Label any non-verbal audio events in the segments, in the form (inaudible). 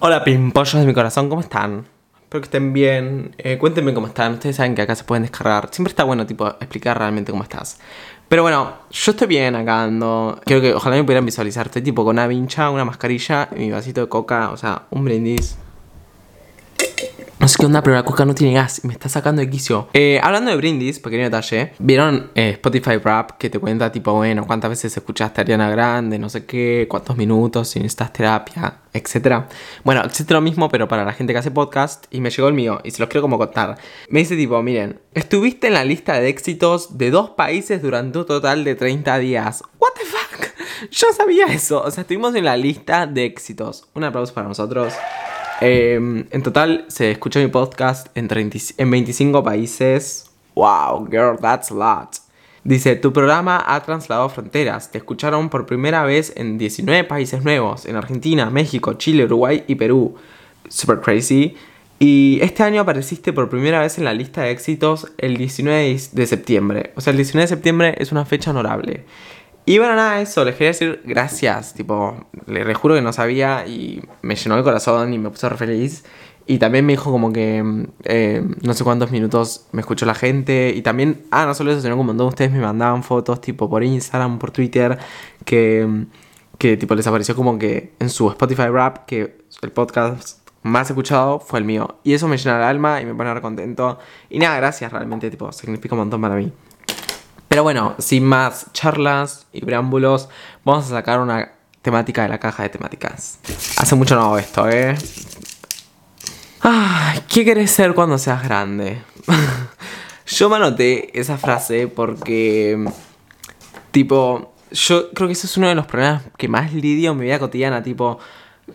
Hola pimpollos de mi corazón, ¿cómo están? Espero que estén bien. Eh, cuéntenme cómo están. Ustedes saben que acá se pueden descargar. Siempre está bueno, tipo, explicar realmente cómo estás. Pero bueno, yo estoy bien acá ando. Quiero que ojalá me pudieran visualizar. Estoy tipo con una vincha, una mascarilla y mi vasito de coca. O sea, un brindis. No sé qué onda, pero la coca no tiene gas y me está sacando de quicio. Eh, hablando de brindis, pequeño detalle. ¿Vieron eh, Spotify Rap que te cuenta, tipo, bueno, cuántas veces escuchaste a Ariana Grande, no sé qué, cuántos minutos, si necesitas terapia, etcétera? Bueno, existe lo mismo, pero para la gente que hace podcast. Y me llegó el mío y se los quiero como contar. Me dice, tipo, miren, estuviste en la lista de éxitos de dos países durante un total de 30 días. ¿What the fuck? (laughs) Yo sabía eso. O sea, estuvimos en la lista de éxitos. Un aplauso para nosotros. Eh, en total se escuchó mi podcast en, 30 en 25 países. Wow, girl, that's a lot. Dice, tu programa ha trasladado fronteras. Te escucharon por primera vez en 19 países nuevos, en Argentina, México, Chile, Uruguay y Perú. Super crazy. Y este año apareciste por primera vez en la lista de éxitos el 19 de septiembre. O sea, el 19 de septiembre es una fecha honorable. Y bueno, nada, eso, les quería decir gracias. Tipo, les juro que no sabía y me llenó el corazón y me puso re feliz. Y también me dijo como que eh, no sé cuántos minutos me escuchó la gente. Y también, ah, no solo eso, sino como un montón de ustedes me mandaban fotos tipo por Instagram, por Twitter, que, que tipo les apareció como que en su Spotify Rap que el podcast más escuchado fue el mío. Y eso me llena el alma y me pone re contento. Y nada, gracias realmente, tipo, significa un montón para mí. Pero bueno, sin más charlas y preámbulos, vamos a sacar una temática de la caja de temáticas. Hace mucho no hago esto, ¿eh? Ay, ¿qué querés ser cuando seas grande? (laughs) yo me anoté esa frase porque, tipo, yo creo que ese es uno de los problemas que más lidio en mi vida cotidiana, tipo,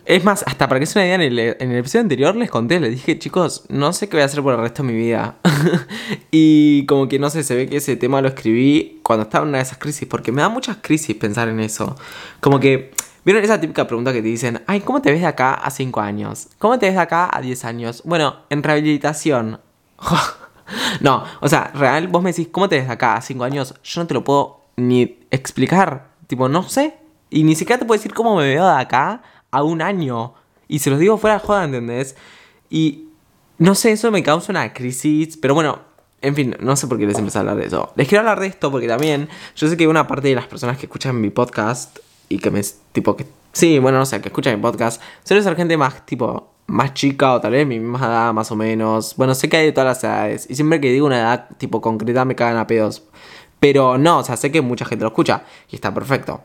es más, hasta para que se una idea, en el, episodio anterior les conté, les dije, chicos, no sé qué voy a hacer por el resto de mi vida. (laughs) y como que no sé, se ve que ese tema lo escribí cuando estaba en una de esas crisis, porque me da muchas crisis pensar en eso. Como que, ¿vieron esa típica pregunta que te dicen, ay, ¿cómo te ves de acá a 5 años? ¿Cómo te ves de acá a 10 años? Bueno, en rehabilitación. (laughs) no, o sea, real, vos me decís, ¿cómo te ves de acá a 5 años? Yo no te lo puedo ni explicar. Tipo, no sé. Y ni siquiera te puedo decir cómo me veo de acá a un año. Y se los digo fuera de joda, ¿entendés? Y no sé, eso me causa una crisis. Pero bueno, en fin, no sé por qué les empecé a hablar de eso. Les quiero hablar de esto porque también yo sé que una parte de las personas que escuchan mi podcast y que me. tipo que. Sí, bueno, no sé, que escuchan mi podcast, suele ser gente más tipo. Más chica o tal vez mi misma edad, más o menos. Bueno, sé que hay de todas las edades. Y siempre que digo una edad tipo concreta me cagan a pedos. Pero no, o sea, sé que mucha gente lo escucha. Y está perfecto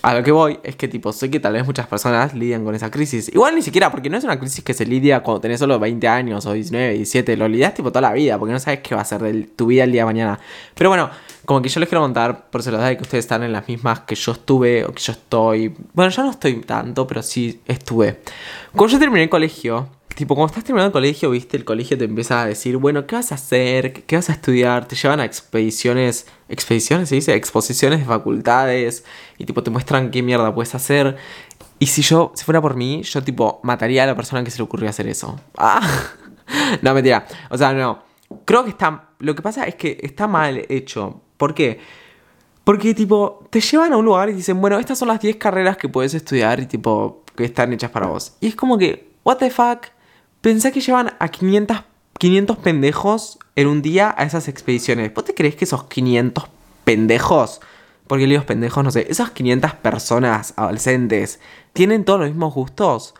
a lo que voy es que, tipo, sé que tal vez muchas personas lidian con esa crisis. Igual ni siquiera, porque no es una crisis que se lidia cuando tenés solo 20 años o 19, 17. Lo lidias, tipo, toda la vida, porque no sabes qué va a ser de tu vida el día de mañana. Pero bueno, como que yo les quiero contar, por se los de que ustedes están en las mismas que yo estuve o que yo estoy. Bueno, yo no estoy tanto, pero sí estuve. Cuando yo terminé el colegio, Tipo, cuando estás terminando el colegio, viste, el colegio te empieza a decir, bueno, ¿qué vas a hacer? ¿Qué vas a estudiar? Te llevan a expediciones, expediciones se dice, exposiciones de facultades y tipo te muestran qué mierda puedes hacer. Y si yo, si fuera por mí, yo tipo mataría a la persona que se le ocurrió hacer eso. (laughs) Ah. no, mentira. O sea, no. Creo que está, lo que pasa es que está mal hecho. ¿Por qué? Porque tipo, te llevan a un lugar y dicen, bueno, estas son las 10 carreras que puedes estudiar y tipo, que están hechas para vos. Y es como que, what the fuck? Pensé que llevan a 500, 500 pendejos en un día a esas expediciones. ¿Vos te crees que esos 500 pendejos, porque digo pendejos, no sé, esas 500 personas adolescentes, tienen todos los mismos gustos?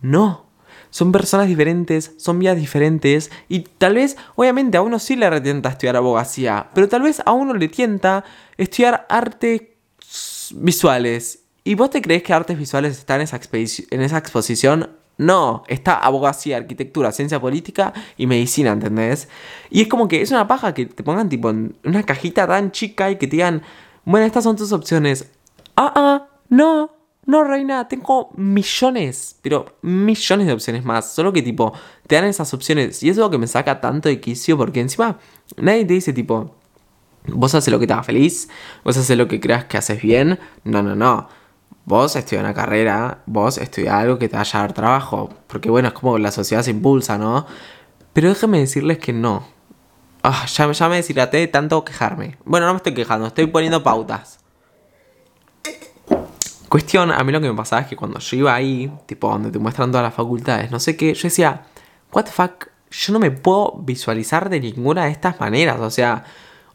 No. Son personas diferentes, son vidas diferentes y tal vez, obviamente, a uno sí le retienta estudiar abogacía, pero tal vez a uno le tienta estudiar artes visuales. ¿Y vos te crees que artes visuales están en esa exposición? No, está abogacía, arquitectura, ciencia política y medicina, ¿entendés? Y es como que es una paja que te pongan tipo en una cajita tan chica y que te digan, bueno, estas son tus opciones. Ah, ah, no, no, reina, tengo millones, pero millones de opciones más. Solo que tipo, te dan esas opciones. Y eso es lo que me saca tanto de quicio porque encima nadie te dice tipo, vos haces lo que te haga feliz, vos haces lo que creas que haces bien. No, no, no. Vos estudias una carrera, vos estudias algo que te vaya a dar trabajo. Porque bueno, es como la sociedad se impulsa, ¿no? Pero déjenme decirles que no. Ah, ya, ya me deshilaté de tanto quejarme. Bueno, no me estoy quejando, estoy poniendo pautas. Cuestión, a mí lo que me pasaba es que cuando yo iba ahí, tipo donde te muestran todas las facultades, no sé qué, yo decía, what the fuck, yo no me puedo visualizar de ninguna de estas maneras, o sea,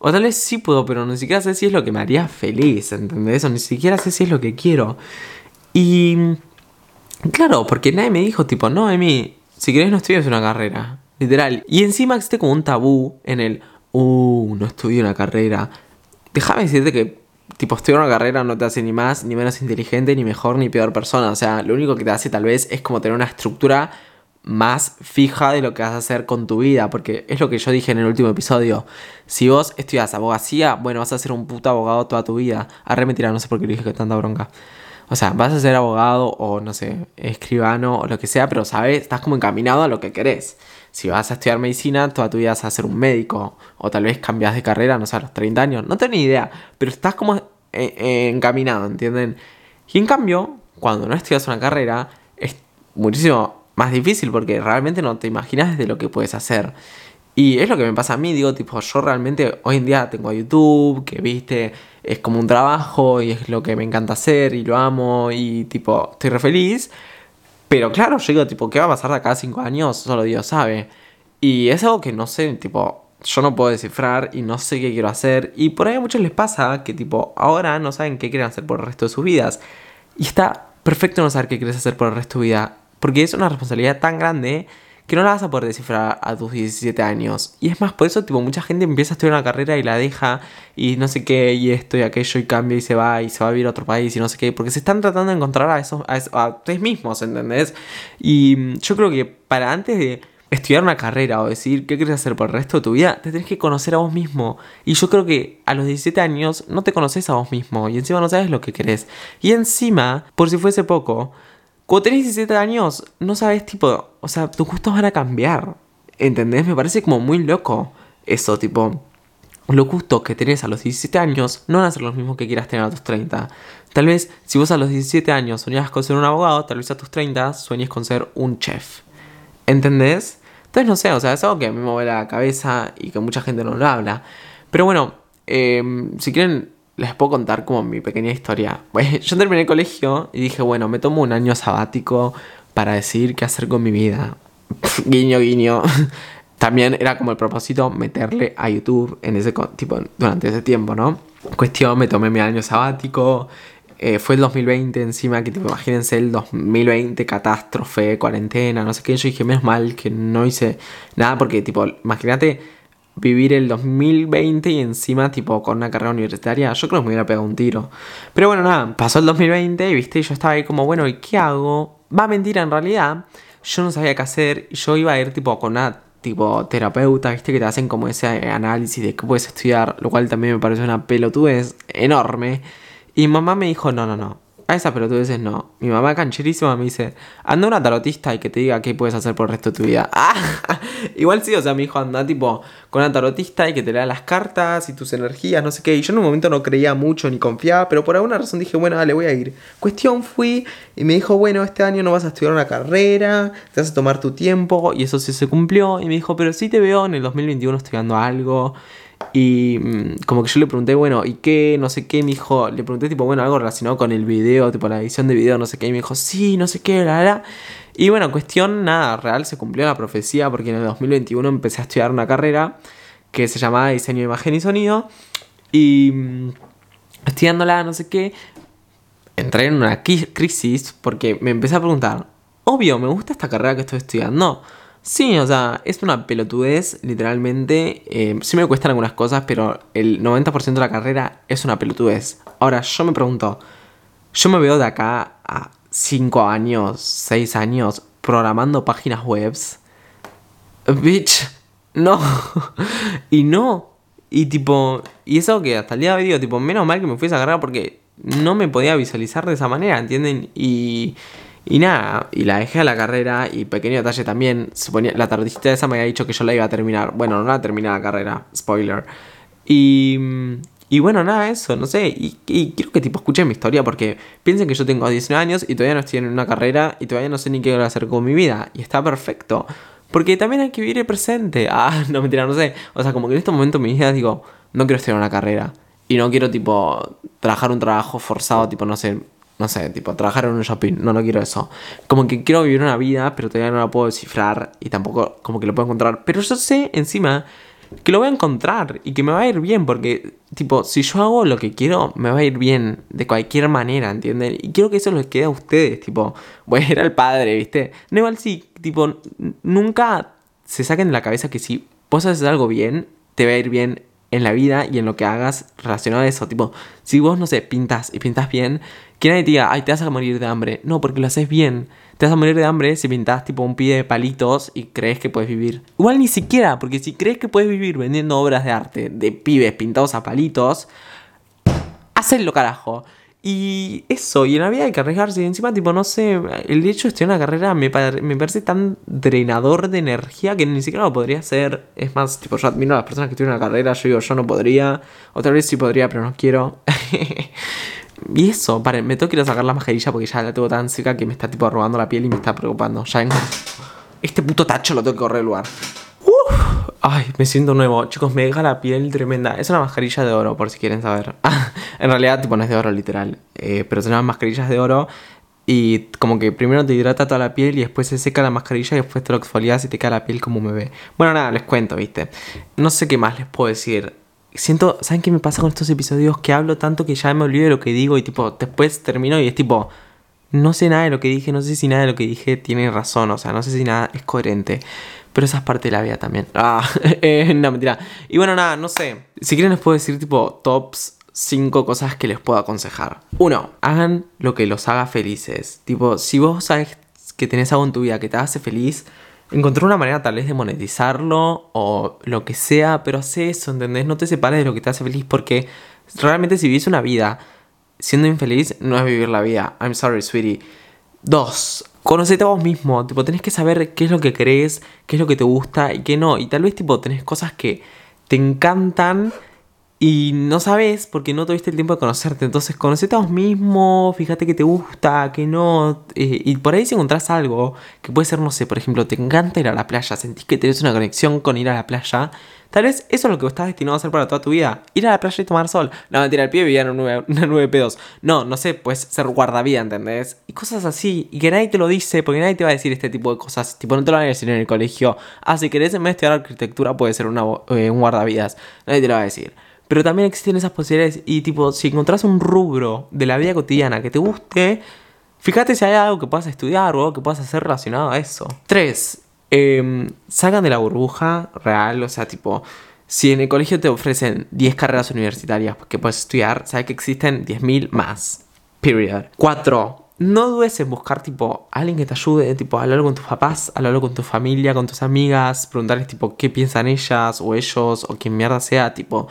o tal vez sí puedo, pero ni siquiera sé si es lo que me haría feliz, ¿entendés? O ni siquiera sé si es lo que quiero. Y claro, porque nadie me dijo tipo, no, Emi, si querés no estudies una carrera, literal. Y encima existe como un tabú en el, uh, no estudio una carrera. Déjame decirte que tipo, estudiar una carrera no te hace ni más, ni menos inteligente, ni mejor, ni peor persona. O sea, lo único que te hace tal vez es como tener una estructura más fija de lo que vas a hacer con tu vida. Porque es lo que yo dije en el último episodio. Si vos estudias abogacía, bueno, vas a ser un puto abogado toda tu vida. Arre mentira, no sé por qué dije que tanta bronca. O sea, vas a ser abogado o no sé, escribano o lo que sea, pero sabes, estás como encaminado a lo que querés si vas a estudiar medicina, toda tu vida vas a ser un médico. O tal vez cambias de carrera, no sé, a los 30 años. No tengo ni idea. Pero estás como eh, eh, encaminado, ¿entienden? Y en cambio, cuando no estudias una carrera, es muchísimo más difícil porque realmente no te imaginas de lo que puedes hacer. Y es lo que me pasa a mí, digo, tipo, yo realmente hoy en día tengo YouTube, que viste, es como un trabajo y es lo que me encanta hacer y lo amo y tipo, estoy re feliz. Pero claro, yo digo, tipo, ¿qué va a pasar de acá a cinco años? Solo Dios sabe. Y es algo que no sé, tipo, yo no puedo descifrar y no sé qué quiero hacer. Y por ahí a muchos les pasa que, tipo, ahora no saben qué quieren hacer por el resto de sus vidas. Y está perfecto no saber qué quieres hacer por el resto de tu vida. Porque es una responsabilidad tan grande que no la vas a poder descifrar a tus 17 años. Y es más, por eso, tipo, mucha gente empieza a estudiar una carrera y la deja y no sé qué, y esto y aquello, y cambia y se va y se va a vivir a otro país y no sé qué, porque se están tratando de encontrar a esos, a, ustedes mismos, ¿entendés? Y mm, yo creo que para antes de estudiar una carrera o decir qué quieres hacer por el resto de tu vida, te tenés que conocer a vos mismo. Y yo creo que a los 17 años no te conoces a vos mismo y encima no sabes lo que querés. Y encima, por si fuese poco, cuando tenés 17 años, no sabes, tipo, o sea, tus gustos van a cambiar. ¿Entendés? Me parece como muy loco eso, tipo, los gustos que tenés a los 17 años no van a ser los mismos que quieras tener a tus 30. Tal vez, si vos a los 17 años soñabas con ser un abogado, tal vez a tus 30 sueñes con ser un chef. ¿Entendés? Entonces, no sé, o sea, es algo que a mí me mueve la cabeza y que mucha gente no lo habla. Pero bueno, em, si quieren les puedo contar como mi pequeña historia. (laughs) yo terminé el colegio y dije, bueno, me tomo un año sabático para decidir qué hacer con mi vida. (laughs) guiño, guiño. (laughs) También era como el propósito meterle a YouTube en ese tipo durante ese tiempo, ¿no? Cuestión, me tomé mi año sabático. Eh, fue el 2020 encima, que tipo, imagínense el 2020, catástrofe, cuarentena, no sé qué. Yo dije, menos mal que no hice nada porque, tipo, imagínate vivir el 2020 y encima tipo con una carrera universitaria, yo creo que me hubiera pegado un tiro. Pero bueno, nada, pasó el 2020 y viste, yo estaba ahí como, bueno, ¿y qué hago? Va a mentir en realidad, yo no sabía qué hacer y yo iba a ir tipo con una tipo terapeuta, viste, que te hacen como ese análisis de qué puedes estudiar, lo cual también me parece una pelotudez enorme. Y mamá me dijo, no, no, no, a esa pero tú dices no. Mi mamá cancherísima me dice, anda una tarotista y que te diga qué puedes hacer por el resto de tu vida. (laughs) Igual sí, o sea, mi hijo anda tipo con una tarotista y que te lea las cartas y tus energías, no sé qué. Y yo en un momento no creía mucho ni confiaba, pero por alguna razón dije, bueno, dale, voy a ir. Cuestión fui y me dijo, bueno, este año no vas a estudiar una carrera, te vas a tomar tu tiempo. Y eso sí se cumplió. Y me dijo, pero sí te veo en el 2021 estudiando algo. Y mm, como que yo le pregunté, bueno, ¿y qué? No sé qué. Me dijo, le pregunté, tipo, bueno, algo relacionado con el video, tipo la edición de video, no sé qué. Y me dijo, sí, no sé qué, la, la. Y bueno, cuestión, nada, real, se cumplió la profecía porque en el 2021 empecé a estudiar una carrera que se llamaba Diseño de Imagen y Sonido. Y mm, estudiándola, no sé qué, entré en una crisis porque me empecé a preguntar, obvio, me gusta esta carrera que estoy estudiando. Sí, o sea, es una pelotudez, literalmente. Eh, sí me cuestan algunas cosas, pero el 90% de la carrera es una pelotudez. Ahora, yo me pregunto, yo me veo de acá a 5 años, 6 años programando páginas webs. Bitch, no. (laughs) y no. Y tipo, y eso que hasta el día de hoy digo, tipo, menos mal que me fui a esa carrera porque no me podía visualizar de esa manera, ¿entienden? Y y nada, y la dejé a la carrera y pequeño detalle también, suponía, la tardecita esa me había dicho que yo la iba a terminar. Bueno, no la terminé la carrera, spoiler. Y, y bueno, nada, eso, no sé. Y, quiero que tipo escuchen mi historia porque piensen que yo tengo 19 años y todavía no estoy en una carrera y todavía no sé ni qué voy a hacer con mi vida. Y está perfecto. Porque también hay que vivir el presente. (laughs) Ah, no mentira, no sé. O sea, como que en este momento mi vida digo, no quiero estudiar una carrera. Y no quiero tipo trabajar un trabajo forzado, tipo, no sé, no sé, tipo, trabajar en un shopping. No, no quiero eso. Como que quiero vivir una vida, pero todavía no la puedo descifrar y tampoco como que lo puedo encontrar. Pero yo sé encima que lo voy a encontrar y que me va a ir bien porque, tipo, si yo hago lo que quiero, me va a ir bien de cualquier manera, ¿entienden? Y quiero que eso les quede a ustedes, tipo, (laughs) voy a ir al padre, ¿viste? No igual si, tipo, nunca se saquen de la cabeza que si vos haces algo bien, te va a ir bien en la vida y en lo que hagas relacionado a eso. Tipo, si vos, no sé, pintas y pintas bien, que nadie te diga, ay, te vas a morir de hambre. No, porque lo haces bien. Te vas a morir de hambre si pintas tipo un pie de palitos y crees que puedes vivir. Igual ni siquiera, porque si crees que puedes vivir vendiendo obras de arte de pibes pintados a palitos, hacelo carajo. Y eso, y en la vida hay que arriesgarse. Y encima, tipo, no sé, el hecho de estudiar una carrera me, parece tan drenador de energía que ni siquiera lo podría hacer. Es más, tipo, yo admiro a las personas que estudian una carrera. Yo digo, yo no podría. Otra vez sí podría, pero no quiero. (laughs) y eso, pare, me tengo que ir a sacar la mascarilla porque ya la tengo tan seca que me está, tipo, robando la piel y me está preocupando. Ya vengo. Este puto tacho lo tengo que correr el lugar. Ay, me siento nuevo. Chicos, me deja la piel tremenda. Es una mascarilla de oro, por si quieren saber. (laughs) en realidad, tipo, no es de oro literal. Eh, pero son llaman mascarillas de oro. Y como que primero te hidrata toda la piel y después se seca la mascarilla y después te lo exfolias y te queda la piel como un bebé. Bueno, nada, les cuento, ¿viste? No sé qué más les puedo decir. Siento, ¿saben qué me pasa con estos episodios? Que hablo tanto que ya me olvido de lo que digo y tipo, después termino y es tipo, no sé nada de lo que dije, no sé si nada de lo que dije tiene razón, o sea, no sé si nada es coherente. Pero esa es parte de la vida también. (laughs) Ah, eh, no, mentira. Y bueno, nada, no sé. Si quieren les puedo decir tipo tops 5 cosas que les puedo aconsejar. Uno, hagan lo que los haga felices. Tipo, si vos sabes que tenés algo en tu vida que te hace feliz, encontré una manera tal vez de monetizarlo o lo que sea, pero haz eso, ¿entendés? No te separes de lo que te hace feliz porque realmente si vivís una vida siendo infeliz, no es vivir la vida. I'm sorry, sweetie. Dos, conocete a vos mismo, tipo, tenés que saber qué es lo que crees, qué es lo que te gusta y qué no. Y tal vez, tipo, tenés cosas que te encantan y no sabes porque no tuviste el tiempo de conocerte. Entonces, conocete a vos mismo, fíjate que te gusta, que no. Eh, y por ahí si encontrás algo que puede ser, no sé, por ejemplo, te encanta ir a la playa, sentís que tenés una conexión con ir a la playa Tal vez eso es lo que estás destinado a hacer para toda tu vida. Ir a la playa y tomar sol. No, mentira, el pie vivía en (laughs) una 9 pedos. No, no sé, pues ser guardavida, ¿entendés? Y cosas así. Y que nadie te lo dice, porque nadie te va a decir este tipo de cosas. Tipo, no te lo van a decir en el colegio. Ah, si querés en vez de estudiar arquitectura, puede ser una, eh, un guardavidas. Nadie te lo va a decir. Pero también existen esas posibilidades. Y tipo, si encontrás un rubro de la vida cotidiana que te guste, fíjate si hay algo que puedas estudiar o algo que puedas hacer relacionado a eso. 3. Eh, salgan de la burbuja real, o sea, tipo, si en el colegio te ofrecen 10 carreras universitarias que puedes estudiar, sabes que existen 10.000 más. Period. 4. No dudes en buscar, tipo, alguien que te ayude, tipo, hablar con tus papás, hablarlo con tu familia, con tus amigas, preguntarles, tipo, qué piensan ellas o ellos o quien mierda sea, tipo,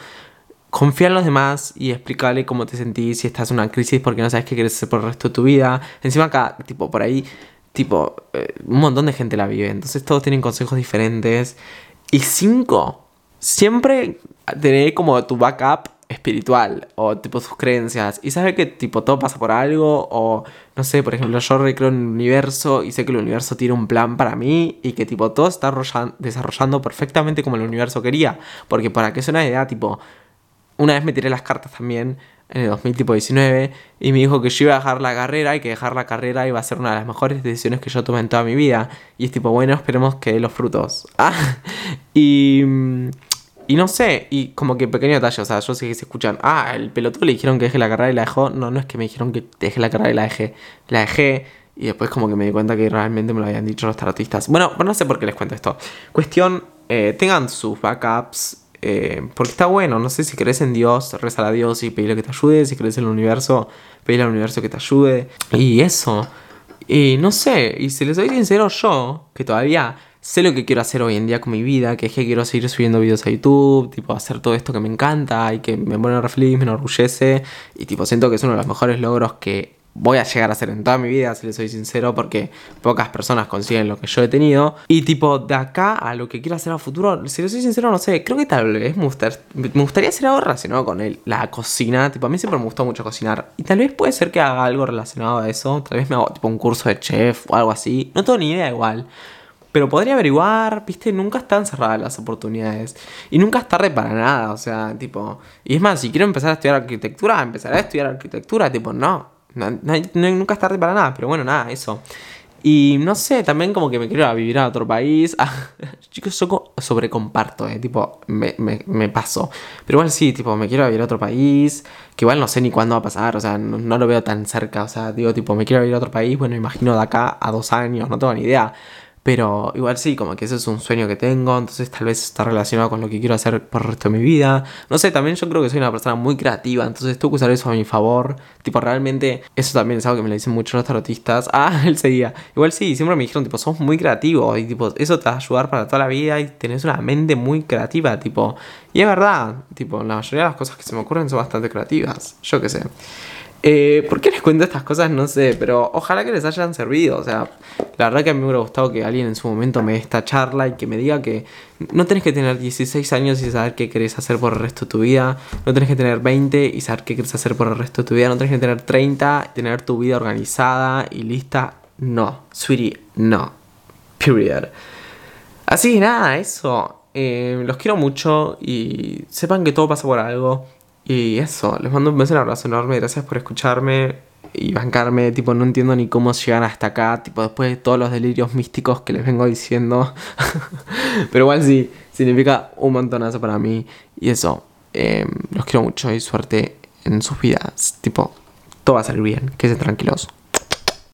confía en los demás y explicarle cómo te sentís si estás en una crisis porque no sabes qué quieres hacer por el resto de tu vida. Encima acá, tipo, por ahí Tipo, eh, un montón de gente la vive. Entonces todos tienen consejos diferentes. Y cinco, siempre tener como tu backup espiritual o tipo sus creencias y saber que tipo todo pasa por algo o no sé, por ejemplo, yo recreo en el universo y sé que el universo tiene un plan para mí y que tipo todo está desarrollando perfectamente como el universo quería, porque para que es una idea tipo una vez me tiré las cartas también en el 2019 y me dijo que yo iba a dejar la carrera y que dejar la carrera iba a ser una de las mejores decisiones que yo tomé en toda mi vida. Y es tipo, bueno, esperemos que dé los frutos. (laughs) Ah, y, y no sé, y como que pequeño detalle, o sea, yo sé que se escuchan, ah, el pelotudo le dijeron que deje la carrera y la dejó. No, no es que me dijeron que deje la carrera y la dejé. La dejé y después como que me di cuenta que realmente me lo habían dicho los tarotistas. Bueno, no sé por qué les cuento esto. Cuestión, eh, tengan sus backups eh, porque está bueno, no sé si crees en Dios, rezar a Dios y pedirle que te ayude. Si crees en el universo, pedirle al universo que te ayude. Y eso. Y no sé, y si les soy sincero, yo, que todavía sé lo que quiero hacer hoy en día con mi vida, que es que quiero seguir subiendo videos a YouTube, tipo hacer todo esto que me encanta y que me pone re feliz, me enorgullece. Y tipo siento que es uno de los mejores logros que voy a llegar a hacer en toda mi vida, si les soy sincero, porque pocas personas consiguen lo que yo he tenido. Y tipo, de acá a lo que quiero hacer a futuro, si les soy sincero, no sé, creo que tal vez me, gustaría hacer algo relacionado con el, la cocina. Tipo, a mí siempre me gustó mucho cocinar. Y tal vez puede ser que haga algo relacionado a eso. Tal vez me hago tipo un curso de chef o algo así. No tengo ni idea igual. Pero podría averiguar, viste, nunca están cerradas las oportunidades. Y nunca es tarde para nada, o sea, tipo... Y es más, si quiero empezar a estudiar arquitectura, empezaré a estudiar arquitectura, tipo, no nunca es tarde para nada, pero bueno, nada, eso. Y no sé, también como que me quiero ir a vivir a otro país. (laughs) Chicos, yo sobrecomparto, eh. Tipo, me, me, paso. Pero igual sí, tipo, me quiero vivir a otro país. Que igual no sé ni cuándo va a pasar. O sea, no, no, lo veo tan cerca. O sea, digo, tipo, me quiero vivir a otro país. Bueno, imagino de acá a dos años. No tengo ni idea. Pero igual sí, como que ese es un sueño que tengo, entonces tal vez está relacionado con lo que quiero hacer por el resto de mi vida. No sé, también yo creo que soy una persona muy creativa, entonces tengo que usar eso a mi favor. Tipo, realmente, eso también es algo que me lo dicen mucho los tarotistas. (laughs) Ah, él seguía. Igual sí, siempre me dijeron, tipo, sos muy creativo y tipo, eso te va a ayudar para toda la vida y tenés una mente muy creativa, tipo. Y es verdad, tipo, la mayoría de las cosas que se me ocurren son bastante creativas, yo qué sé. Eh, ¿Por qué les cuento estas cosas? No sé, pero ojalá que les hayan servido. O sea, la verdad que a mí me hubiera gustado que alguien en su momento me dé esta charla y que me diga que no tenés que tener 16 años y saber qué querés hacer por el resto de tu vida. No tenés que tener 20 y saber qué querés hacer por el resto de tu vida. No tenés que tener 30 y tener tu vida organizada y lista. No, sweetie, no. Period. Así que nada, eso. Eh, los quiero mucho y sepan que todo pasa por algo. Y eso, les mando un beso, un abrazo enorme, gracias por escucharme y bancarme, tipo, no entiendo ni cómo llegan hasta acá, tipo, después de todos los delirios místicos que les vengo diciendo. (laughs) Pero igual sí, significa un montonazo para mí. Y eso, em, los quiero mucho y suerte en sus vidas. Tipo, todo va a salir bien, quédense tranquilos.